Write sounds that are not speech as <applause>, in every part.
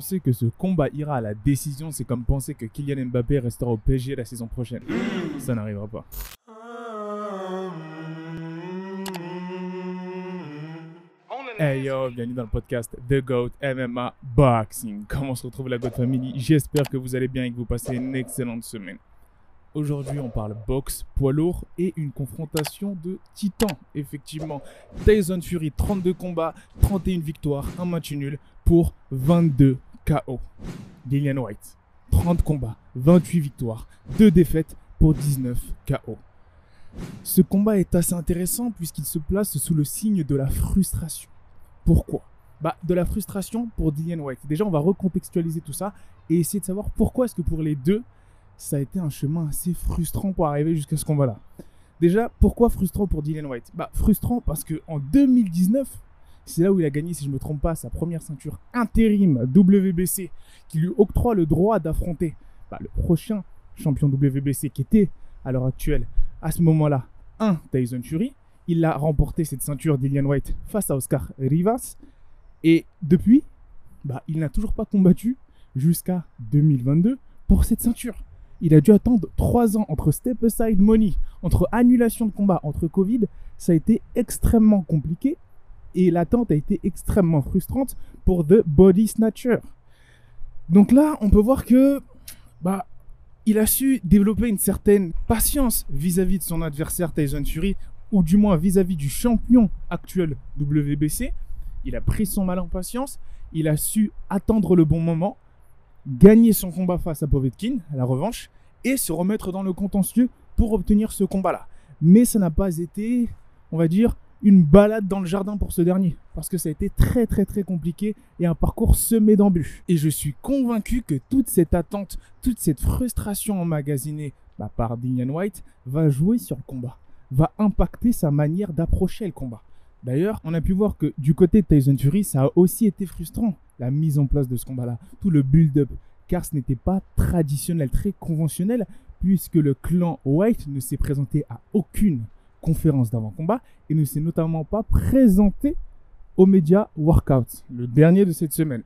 penser que ce combat ira à la décision, c'est comme penser que Kylian Mbappé restera au PSG la saison prochaine. Ça n'arrivera pas. Hey yo, bienvenue dans le podcast The GOAT MMA Boxing. Comment se retrouve la GOAT Family? J'espère que vous allez bien et que vous passez une excellente semaine. Aujourd'hui, on parle boxe, poids lourd et une confrontation de titans. Effectivement, Tyson Fury, 32 combats, 31 victoires, un match nul pour 22 KO. Dillian White, 30 combats, 28 victoires, 2 défaites pour 19 KO. Ce combat est assez intéressant puisqu'il se place sous le signe de la frustration. Pourquoi? Bah, de la frustration pour Dillian White. Déjà, on va recontextualiser tout ça et essayer de savoir pourquoi est-ce que pour les deux, ça a été un chemin assez frustrant pour arriver jusqu'à ce combat-là. Déjà, pourquoi frustrant pour Dillian White? Bah, frustrant parce que en 2019, c'est là où il a gagné, si je ne me trompe pas, sa première ceinture intérim WBC, qui lui octroie le droit d'affronter bah, le prochain champion WBC qui était à l'heure actuelle, à ce moment-là, un Tyson Fury. Il a remporté cette ceinture Dillian White face à Oscar Rivas. Et depuis, bah, il n'a toujours pas combattu jusqu'à 2022 pour cette ceinture il a dû attendre 3 ans entre Step Aside Money, entre annulation de combat, entre Covid. Ça a été extrêmement compliqué et l'attente a été extrêmement frustrante pour The Body Snatcher. Donc là, on peut voir que bah, il a su développer une certaine patience vis-à-vis de son adversaire Tyson Fury, ou du moins vis-à-vis du champion actuel WBC. Il a pris son mal en patience, il a su attendre le bon moment, gagner son combat face à Povetkin, à la revanche, et se remettre dans le contentieux pour obtenir ce combat-là. Mais ça n'a pas été, on va dire, une balade dans le jardin pour ce dernier, parce que ça a été très très très compliqué et un parcours semé d'embûches. Et je suis convaincu que toute cette attente, toute cette frustration emmagasinée par Dillian White va jouer sur le combat, va impacter sa manière d'approcher le combat. D'ailleurs, on a pu voir que du côté de Tyson Fury, ça a aussi été frustrant, la mise en place de ce combat-là, tout le build-up, car ce n'était pas traditionnel, très conventionnel, puisque le clan White ne s'est présenté à aucune conférence d'avant-combat et ne s'est notamment pas présenté au Media Workout, le dernier de cette semaine.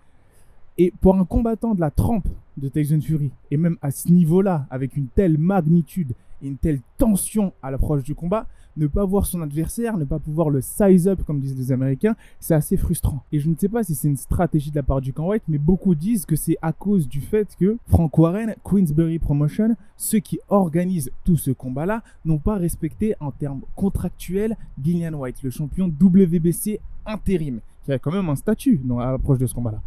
Et pour un combattant de la trempe de Tyson Fury, et même à ce niveau-là, avec une telle magnitude une telle tension à l'approche du combat, ne pas voir son adversaire, ne pas pouvoir le size up, comme disent les Américains, c'est assez frustrant. Et je ne sais pas si c'est une stratégie de la part du camp White, mais beaucoup disent que c'est à cause du fait que Frank Warren, Queensberry Promotion, ceux qui organisent tout ce combat-là, n'ont pas respecté en termes contractuels Gillian White, le champion WBC intérim, qui a quand même un statut dans l'approche de ce combat-là.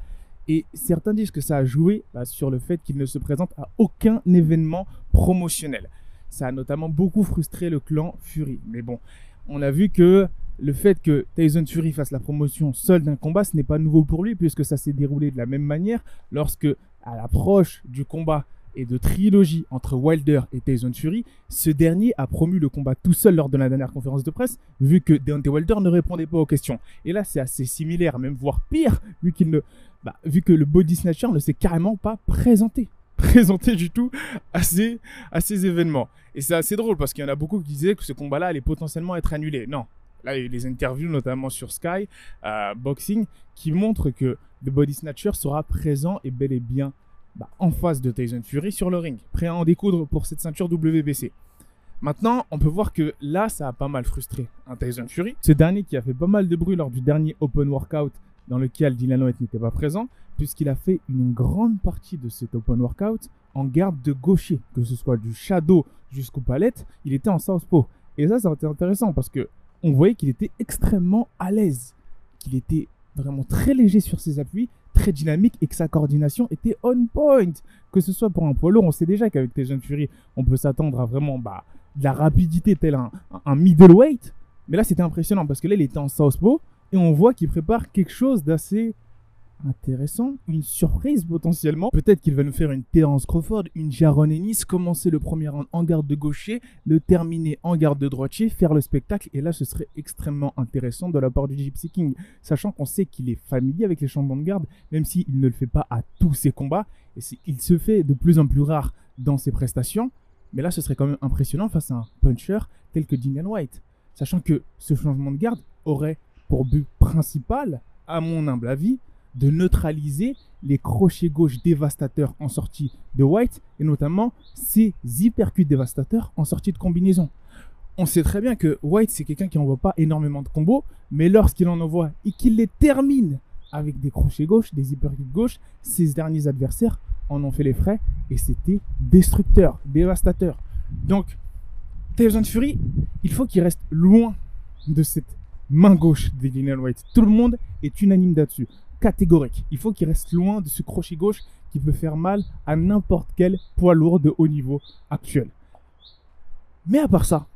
Et certains disent que ça a joué bah, sur le fait qu'il ne se présente à aucun événement promotionnel. Ça a notamment beaucoup frustré le clan Fury. Mais bon, on a vu que le fait que Tyson Fury fasse la promotion seul d'un combat, ce n'est pas nouveau pour lui, puisque ça s'est déroulé de la même manière lorsque, à l'approche du combat et de trilogie entre Wilder et Tyson Fury, ce dernier a promu le combat tout seul lors de la dernière conférence de presse, vu que Deontay Wilder ne répondait pas aux questions. Et là, c'est assez similaire, même voire pire, vu ne, bah, vu que le body snatcher ne s'est carrément pas présenté présenté du tout à ces, à ces événements. Et c'est assez drôle parce qu'il y en a beaucoup qui disaient que ce combat-là allait potentiellement être annulé. Non. Là, il y a eu des interviews, notamment sur Sky euh, Boxing, qui montrent que The Body Snatcher sera présent et bel et bien bah, en face de Tyson Fury sur le ring, prêt à en découdre pour cette ceinture WBC. Maintenant, on peut voir que là, ça a pas mal frustré un Tyson Fury. Ce dernier qui a fait pas mal de bruit lors du dernier Open Workout dans lequel Dylan White n'était pas présent, puisqu'il a fait une grande partie de cet open workout en garde de gaucher, que ce soit du shadow jusqu'aux palettes, il était en southpaw. Et ça, ça a été intéressant parce que on voyait qu'il était extrêmement à l'aise, qu'il était vraiment très léger sur ses appuis, très dynamique et que sa coordination était on point. Que ce soit pour un poids lourd, on sait déjà qu'avec tes jeunes Fury, on peut s'attendre à vraiment bah, de la rapidité tel un, un middleweight. Mais là, c'était impressionnant parce que là, il était en southpaw et on voit qu'il prépare quelque chose d'assez intéressant, une surprise potentiellement. Peut-être qu'il va nous faire une Terence Crawford, une Jaron Ennis, commencer le premier round en garde de gaucher, le terminer en garde de droitier, faire le spectacle. Et là, ce serait extrêmement intéressant de la part du Gypsy King, sachant qu'on sait qu'il est familier avec les champions de garde, même s'il ne le fait pas à tous ses combats. Et il se fait de plus en plus rare dans ses prestations. Mais là, ce serait quand même impressionnant face à un puncher tel que Dinian White. Sachant que ce changement de garde aurait pour but principal, à mon humble avis, de neutraliser les crochets gauche dévastateurs en sortie de White et notamment ses hypercuts dévastateurs en sortie de combinaison. On sait très bien que White, c'est quelqu'un qui n'envoie pas énormément de combos, mais lorsqu'il en envoie et qu'il les termine avec des crochets gauche, des hypercuts gauche, ses derniers adversaires en ont fait les frais et c'était destructeur, dévastateur. Donc, Tyson Fury, il faut qu'il reste loin de cette main gauche de Dillian White. Tout le monde est unanime là-dessus. Catégorique. Il faut qu'il reste loin de ce crochet gauche qui peut faire mal à n'importe quel poids lourd de haut niveau actuel. Mais à part ça,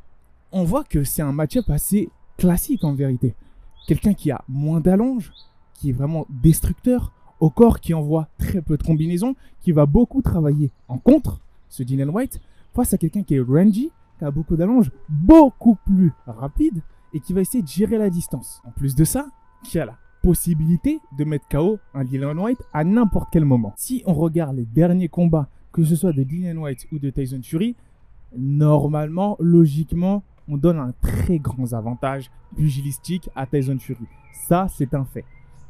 on voit que c'est un match-up assez classique en vérité. Quelqu'un qui a moins d'allonge, qui est vraiment destructeur, au corps qui envoie très peu de combinaisons, qui va beaucoup travailler en contre, ce Dylan White, face à quelqu'un qui est rangy, qui a beaucoup d'allonge, beaucoup plus rapide, et qui va essayer de gérer la distance. En plus de ça, qui a la possibilité de mettre KO un Dylan White à n'importe quel moment. Si on regarde les derniers combats, que ce soit de Dylan White ou de Tyson Fury, normalement, logiquement, on donne un très grand avantage pugilistique à Tyson Fury. Ça, c'est un fait.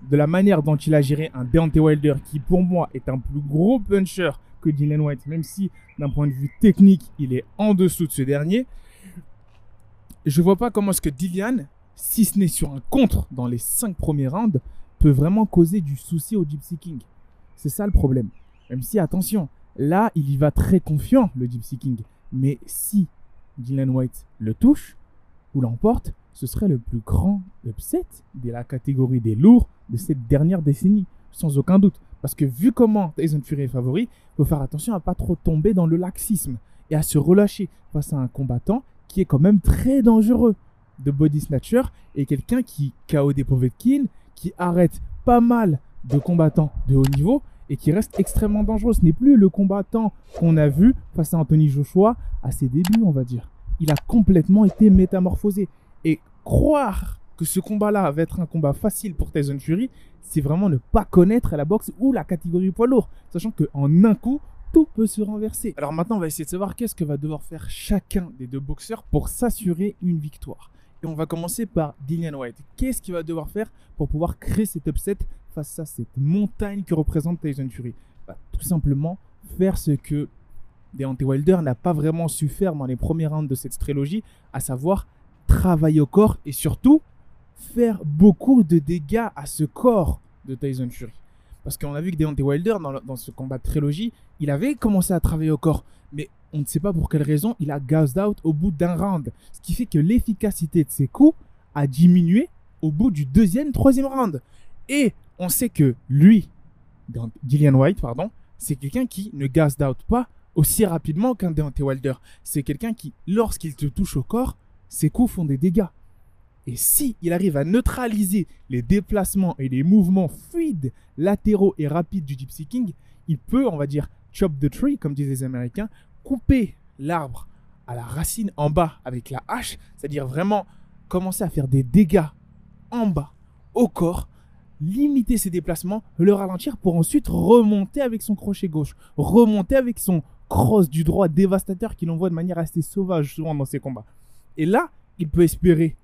De la manière dont il a géré un Deontay Wilder, qui pour moi est un plus gros puncher que Dylan White, même si d'un point de vue technique, il est en dessous de ce dernier, je vois pas comment est-ce que Dillian, si ce n'est sur un contre dans les 5 premiers rounds, peut vraiment causer du souci au Gypsy King. C'est ça le problème. Même si, attention, là, il y va très confiant, le Gypsy King. Mais si Dylan White le touche ou l'emporte, ce serait le plus grand upset de la catégorie des lourds de cette dernière décennie, sans aucun doute. Parce que vu comment Tyson Fury est favori, il faut faire attention à pas trop tomber dans le laxisme et à se relâcher face à un combattant qui est quand même très dangereux de body snatcher et quelqu'un qui KO des Povetkin, qui arrête pas mal de combattants de haut niveau et qui reste extrêmement dangereux. Ce n'est plus le combattant qu'on a vu face à Anthony Joshua à ses débuts, on va dire. Il a complètement été métamorphosé. Et croire que ce combat-là va être un combat facile pour Tyson Fury, c'est vraiment ne pas connaître la boxe ou la catégorie poids lourd. Sachant qu'en un coup, tout peut se renverser. Alors maintenant, on va essayer de savoir qu'est-ce que va devoir faire chacun des deux boxeurs pour s'assurer une victoire. Et on va commencer par Dillian White. Qu'est-ce qu'il va devoir faire pour pouvoir créer cet upset face à cette montagne que représente Tyson Fury? Bah, Tout simplement faire ce que Deontay Wilder n'a pas vraiment su faire dans les premiers rounds de cette trilogie, à savoir travailler au corps et surtout faire beaucoup de dégâts à ce corps de Tyson Fury. Parce qu'on a vu que Deontay Wilder, dans, ce combat de trilogie, il avait commencé à travailler au corps. Mais on ne sait pas pour quelle raison, il a gassed out au bout d'un round. Ce qui fait que l'efficacité de ses coups a diminué au bout du deuxième, troisième round. Et on sait que lui, Gillian White, pardon, c'est quelqu'un qui ne gassed out pas aussi rapidement qu'un Deontay Wilder. C'est quelqu'un qui, lorsqu'il te touche au corps, ses coups font des dégâts. Et si il arrive à neutraliser les déplacements et les mouvements fluides, latéraux et rapides du Gypsy King, il peut, on va dire, chop the tree, comme disent les Américains, couper l'arbre à la racine en bas avec la hache, c'est-à-dire vraiment commencer à faire des dégâts en bas au corps, limiter ses déplacements, le ralentir pour ensuite remonter avec son crochet gauche, remonter avec son cross du droit dévastateur qu'il envoie de manière assez sauvage souvent dans ses combats. Et là, il peut espérer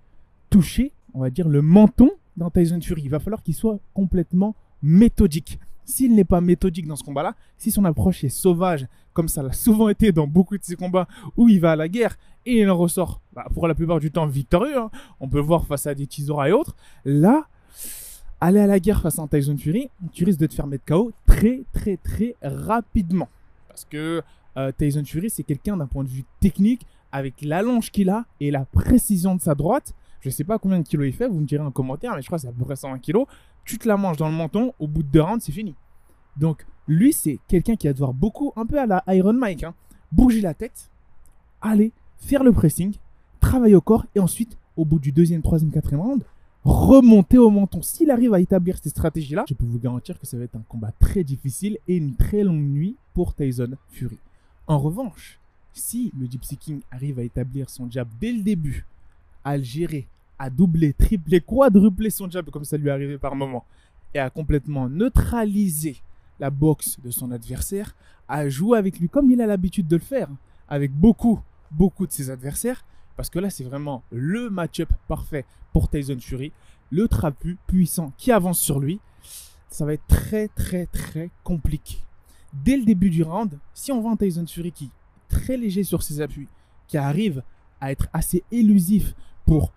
toucher, on va dire, le menton dans Tyson Fury. Il va falloir qu'il soit complètement méthodique. S'il n'est pas méthodique dans ce combat-là, si son approche est sauvage, comme ça l'a souvent été dans beaucoup de ses combats où il va à la guerre et il en ressort bah, pour la plupart du temps victorieux, hein. on peut voir face à des Chisora et autres, là, aller à la guerre face à un Tyson Fury, tu risques de te faire mettre KO très très très rapidement. Parce que euh, Tyson Fury, c'est quelqu'un d'un point de vue technique, avec l'allonge qu'il a et la précision de sa droite, je sais pas combien de kilos il fait, vous me direz en commentaire, mais je crois que c'est à peu près 120 kilos. Tu te la manges dans le menton, au bout de deux rounds, c'est fini. Donc, lui, c'est quelqu'un qui va devoir beaucoup, un peu à la Iron Mike, hein, bouger la tête, aller, faire le pressing, travailler au corps, et ensuite, au bout du deuxième, troisième, quatrième round, remonter au menton. S'il arrive à établir ces stratégies-là, je peux vous garantir que ça va être un combat très difficile et une très longue nuit pour Tyson Fury. En revanche, si le Gypsy King arrive à établir son jab dès le début, à le gérer, à doubler, tripler, quadrupler son jab comme ça lui arrivait par moment, et à complètement neutraliser la boxe de son adversaire, à jouer avec lui comme il a l'habitude de le faire, avec beaucoup, beaucoup de ses adversaires, parce que là c'est vraiment le match-up parfait pour Tyson Fury, le trapu puissant qui avance sur lui. ça va être très très très compliqué. Dès le début du round, si on voit un Tyson Fury qui est très léger sur ses appuis, qui arrive à être assez élusif pour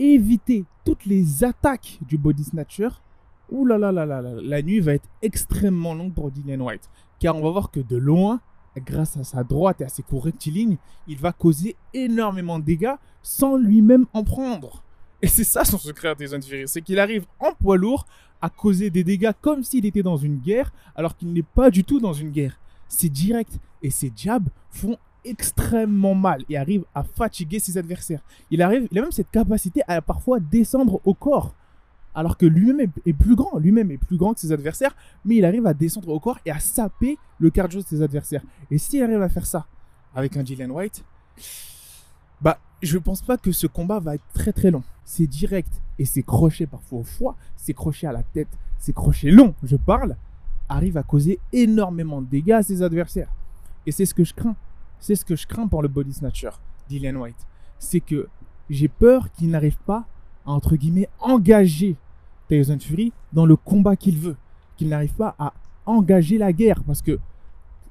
éviter toutes les attaques du body snatcher, ouh la nuit va être extrêmement longue pour Dylan White. Car on va voir que de loin, grâce à sa droite et à ses coups rectilignes, il va causer énormément de dégâts sans lui-même en prendre. Et c'est ça son secret à Tyson Fury, c'est qu'il arrive en poids lourd à causer des dégâts comme s'il était dans une guerre, alors qu'il n'est pas du tout dans une guerre. C'est direct et ses jabs font extrêmement mal et arrive à fatiguer ses adversaires. Il arrive, il a même cette capacité à parfois descendre au corps, alors que lui-même est, plus grand, lui-même est plus grand que ses adversaires, mais il arrive à descendre au corps et à saper le cardio de ses adversaires. Et s'il arrive à faire ça avec un Gillian White, bah je pense pas que ce combat va être très très long. C'est direct et c'est crochet parfois au foie, c'est crochet à la tête, c'est crochet long, je parle, arrive à causer énormément de dégâts à ses adversaires. Et c'est ce que je crains. C'est ce que je crains pour le body snatcher, Dylan White. C'est que j'ai peur qu'il n'arrive pas à, entre guillemets, engager Tyson Fury dans le combat qu'il veut. Qu'il n'arrive pas à engager la guerre. Parce que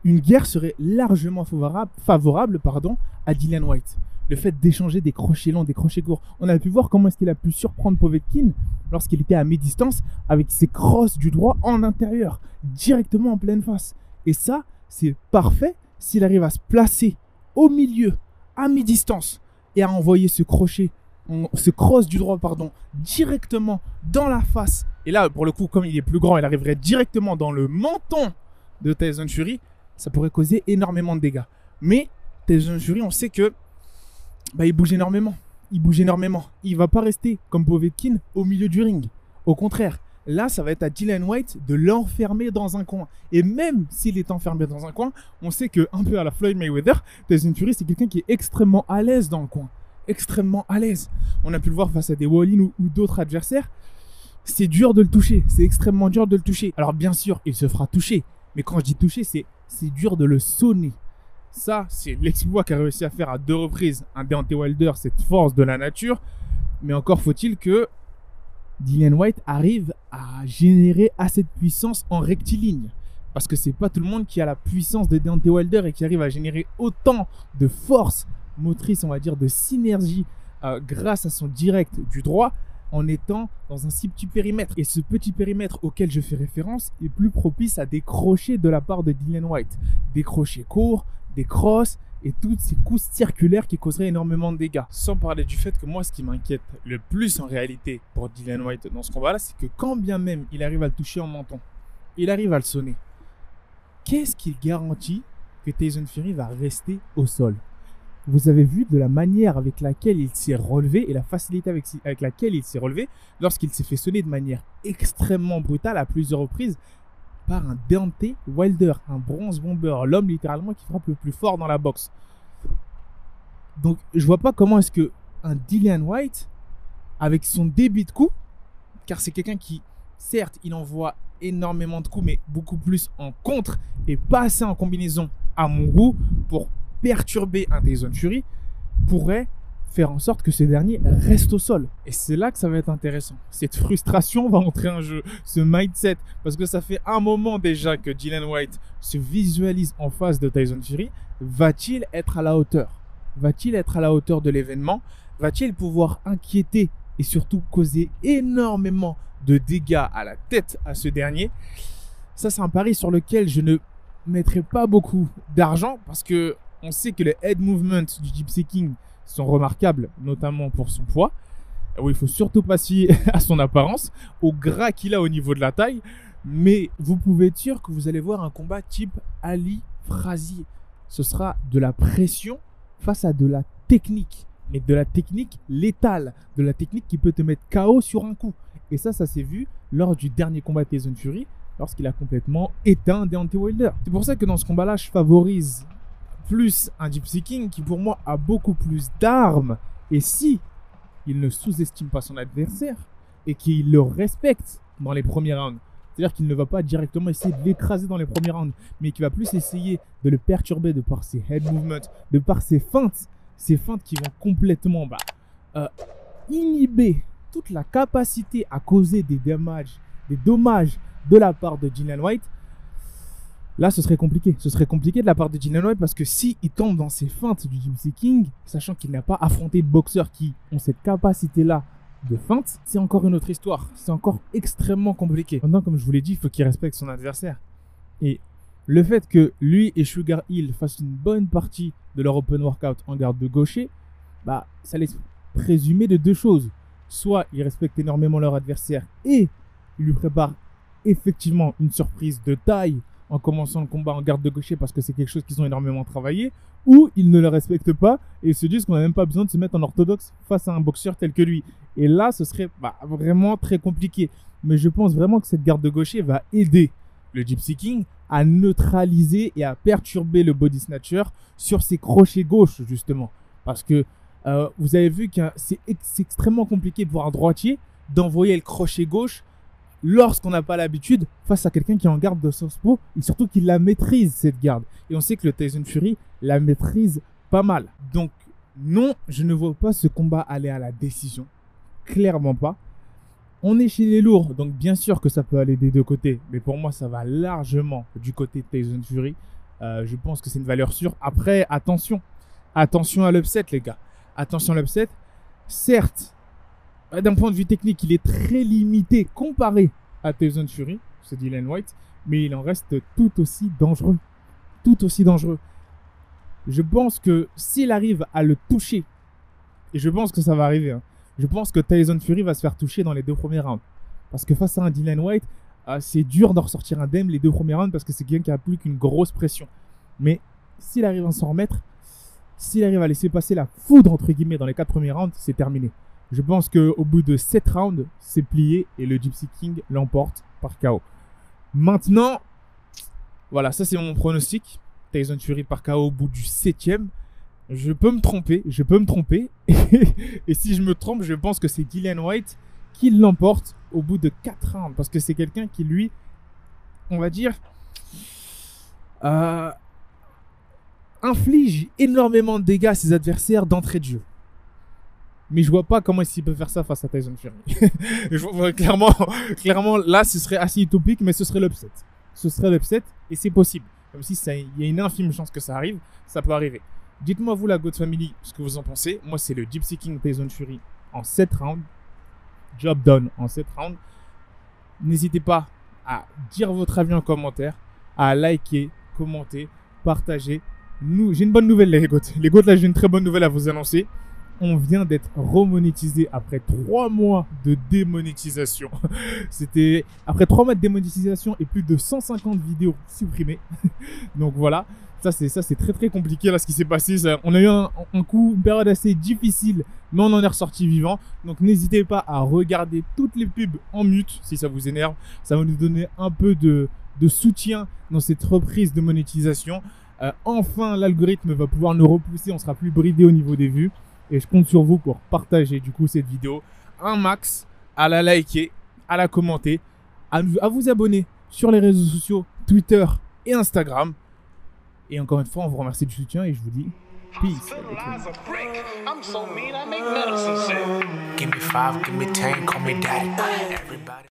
une guerre serait largement favorable, pardon, à Dylan White. Le fait d'échanger des crochets longs, des crochets courts. On a pu voir comment est-ce qu'il a pu surprendre Povetkin lorsqu'il était à mi-distance avec ses crosses du droit en intérieur, directement en pleine face. Et ça, c'est parfait s'il arrive à se placer au milieu, à mi-distance, et à envoyer ce crochet, ce cross du droit, pardon, directement dans la face. Et là, pour le coup, comme il est plus grand, il arriverait directement dans le menton de Tyson Fury. Ça pourrait causer énormément de dégâts. Mais Tyson Fury, on sait que bah, il bouge énormément. Il bouge énormément. Il va pas rester comme Povetkin au milieu du ring. Au contraire, Là, ça va être à Dylan White de l'enfermer dans un coin. Et même s'il est enfermé dans un coin, on sait que un peu à la Floyd Mayweather, Tyson Fury, c'est quelqu'un qui est extrêmement à l'aise dans le coin. Extrêmement à l'aise. On a pu le voir face à des Wallin ou, ou d'autres adversaires. C'est dur de le toucher. C'est extrêmement dur de le toucher. Alors bien sûr, il se fera toucher. Mais quand je dis toucher, c'est dur de le sonner. Ça, c'est l'exploit qu'a réussi à faire à deux reprises un Deontay Wilder, cette force de la nature. Mais encore faut-il que Dylan White arrive à générer assez de puissance en rectiligne. Parce que c'est pas tout le monde qui a la puissance de Deontay Wilder et qui arrive à générer autant de force motrice, on va dire, de synergie euh, grâce à son direct du droit en étant dans un si petit périmètre. Et ce petit périmètre auquel je fais référence est plus propice à des crochets de la part de Dylan White. Des crochets courts, des crosses, et tous ces coups circulaires qui causeraient énormément de dégâts. Sans parler du fait que moi, ce qui m'inquiète le plus en réalité pour Dylan White dans ce combat-là, c'est que quand bien même il arrive à le toucher en menton, il arrive à le sonner, qu'est-ce qu'il garantit que Tyson Fury va rester au sol? Vous avez vu de la manière avec laquelle il s'est relevé et la facilité avec laquelle il s'est relevé lorsqu'il s'est fait sonner de manière extrêmement brutale à plusieurs reprises un Deontay Wilder, un bronze bomber, l'homme littéralement qui frappe le plus fort dans la boxe. Donc je vois pas comment est-ce que un Dillian White, avec son débit de coups, car c'est quelqu'un qui, certes, il envoie énormément de coups, mais beaucoup plus en contre et pas assez en combinaison à mon goût pour perturber un Tyson Fury, pourrait faire en sorte que ce dernier reste au sol. Et c'est là que ça va être intéressant. Cette frustration va entrer en jeu, ce mindset, parce que ça fait un moment déjà que Dylan White se visualise en face de Tyson Fury. Va-t-il être à la hauteur? Va-t-il être à la hauteur de l'événement? Va-t-il pouvoir inquiéter et surtout causer énormément de dégâts à la tête à ce dernier? Ça, c'est un pari sur lequel je ne mettrai pas beaucoup d'argent parce que on sait que le head movement du Gypsy King sont remarquables, notamment pour son poids. Où il faut surtout pas se <laughs> à son apparence, au gras qu'il a au niveau de la taille. Mais vous pouvez être sûr que vous allez voir un combat type Ali Frazier. Ce sera de la pression face à de la technique. Mais de la technique létale. De la technique qui peut te mettre KO sur un coup. Et ça, ça s'est vu lors du dernier combat Tyson Fury, lorsqu'il a complètement éteint Deontay Wilder. C'est pour ça que dans ce combat-là, je favorise plus un Gypsy King qui pour moi a beaucoup plus d'armes. Et si il ne sous-estime pas son adversaire et qu'il le respecte dans les premiers rounds, c'est-à-dire qu'il ne va pas directement essayer de l'écraser dans les premiers rounds, mais qu'il va plus essayer de le perturber de par ses head movements, de par ses feintes, ces feintes qui vont complètement bah, euh, inhiber toute la capacité à causer des dommages, des dommages de la part de Dylan White, là, ce serait compliqué. Ce serait compliqué de la part de Dylan White parce que si il tombe dans ses feintes du Gypsy King, sachant qu'il n'a pas affronté de boxeurs qui ont cette capacité-là de feinte, c'est encore une autre histoire. C'est encore extrêmement compliqué. Maintenant, comme je vous l'ai dit, il faut qu'il respecte son adversaire. Et le fait que lui et Sugar Hill fassent une bonne partie de leur open workout en garde de gaucher, bah, ça laisse présumer de deux choses. Soit ils respectent énormément leur adversaire et ils lui préparent effectivement une surprise de taille en commençant le combat en garde de gaucher parce que c'est quelque chose qu'ils ont énormément travaillé, ou ils ne le respectent pas et se disent qu'on n'a même pas besoin de se mettre en orthodoxe face à un boxeur tel que lui. Et là, ce serait bah, vraiment très compliqué. Mais je pense vraiment que cette garde de gaucher va aider le Gypsy King à neutraliser et à perturber le body snatcher sur ses crochets gauche, justement. Parce que euh, vous avez vu que c'est extrêmement compliqué pour un droitier d'envoyer le crochet gauche lorsqu'on n'a pas l'habitude face à quelqu'un qui est en garde de Southpaw et surtout qui la maîtrise cette garde. Et on sait que le Tyson Fury la maîtrise pas mal. Donc non, je ne vois pas ce combat aller à la décision. Clairement pas. On est chez les lourds, donc bien sûr que ça peut aller des deux côtés. Mais pour moi, ça va largement du côté de Tyson Fury. Euh, je pense que c'est une valeur sûre. Après, attention. Attention à l'upset, les gars. Attention à l'upset. Certes, d'un point de vue technique, il est très limité comparé à Tyson Fury, c'est Dylan White, mais il en reste tout aussi dangereux. Tout aussi dangereux. Je pense que s'il arrive à le toucher, et je pense que ça va arriver, hein, je pense que Tyson Fury va se faire toucher dans les deux premiers rounds. Parce que face à un Dylan White, euh, c'est dur de ressortir indemne les deux premiers rounds parce que c'est quelqu'un qui a plus qu'une grosse pression. Mais s'il arrive à s'en remettre, s'il arrive à laisser passer la foudre entre guillemets dans les quatre premiers rounds, c'est terminé. Je pense qu'au bout de 7 rounds, c'est plié et le Gypsy King l'emporte par KO. Maintenant, voilà, ça c'est mon pronostic. Tyson Fury par KO au bout du 7ème. Je peux me tromper, je peux me tromper. <laughs> et si je me trompe, je pense que c'est Dylan White qui l'emporte au bout de 4 rounds. Parce que c'est quelqu'un qui, lui, on va dire, euh, inflige énormément de dégâts à ses adversaires d'entrée de jeu mais je vois pas comment il peut faire ça face à Tyson Fury. <laughs> <laughs> clairement, là, ce serait assez utopique, mais ce serait l'upset. Ce serait l'upset, et c'est possible. Même si il y a une infime chance que ça arrive, ça peut arriver. Dites-moi, vous, la God Family, ce que vous en pensez. Moi, c'est le Gypsy King Tyson Fury en 7 rounds. Job done en 7 rounds. N'hésitez pas à dire votre avis en commentaire, à liker, commenter, partager. J'ai une bonne nouvelle, les GOAT. Les GOAT, là, j'ai une très bonne nouvelle à vous annoncer on vient d'être remonétisé après trois mois de démonétisation. <laughs> C'était après trois mois de démonétisation et plus de 150 vidéos supprimées. <laughs> Donc voilà, ça c'est très très compliqué là ce qui s'est passé. on a eu un, coup, une période assez difficile, mais on en est ressorti vivant. Donc n'hésitez pas à regarder toutes les pubs en mute si ça vous énerve. Ça va nous donner un peu de, soutien dans cette reprise de monétisation. Euh, enfin, l'algorithme va pouvoir nous repousser, on sera plus bridé au niveau des vues. Et je compte sur vous pour partager du coup cette vidéo un max, à la liker, à la commenter, à, vous abonner sur les réseaux sociaux, Twitter et Instagram. Et encore une fois, on vous remercie du soutien et je vous dis peace.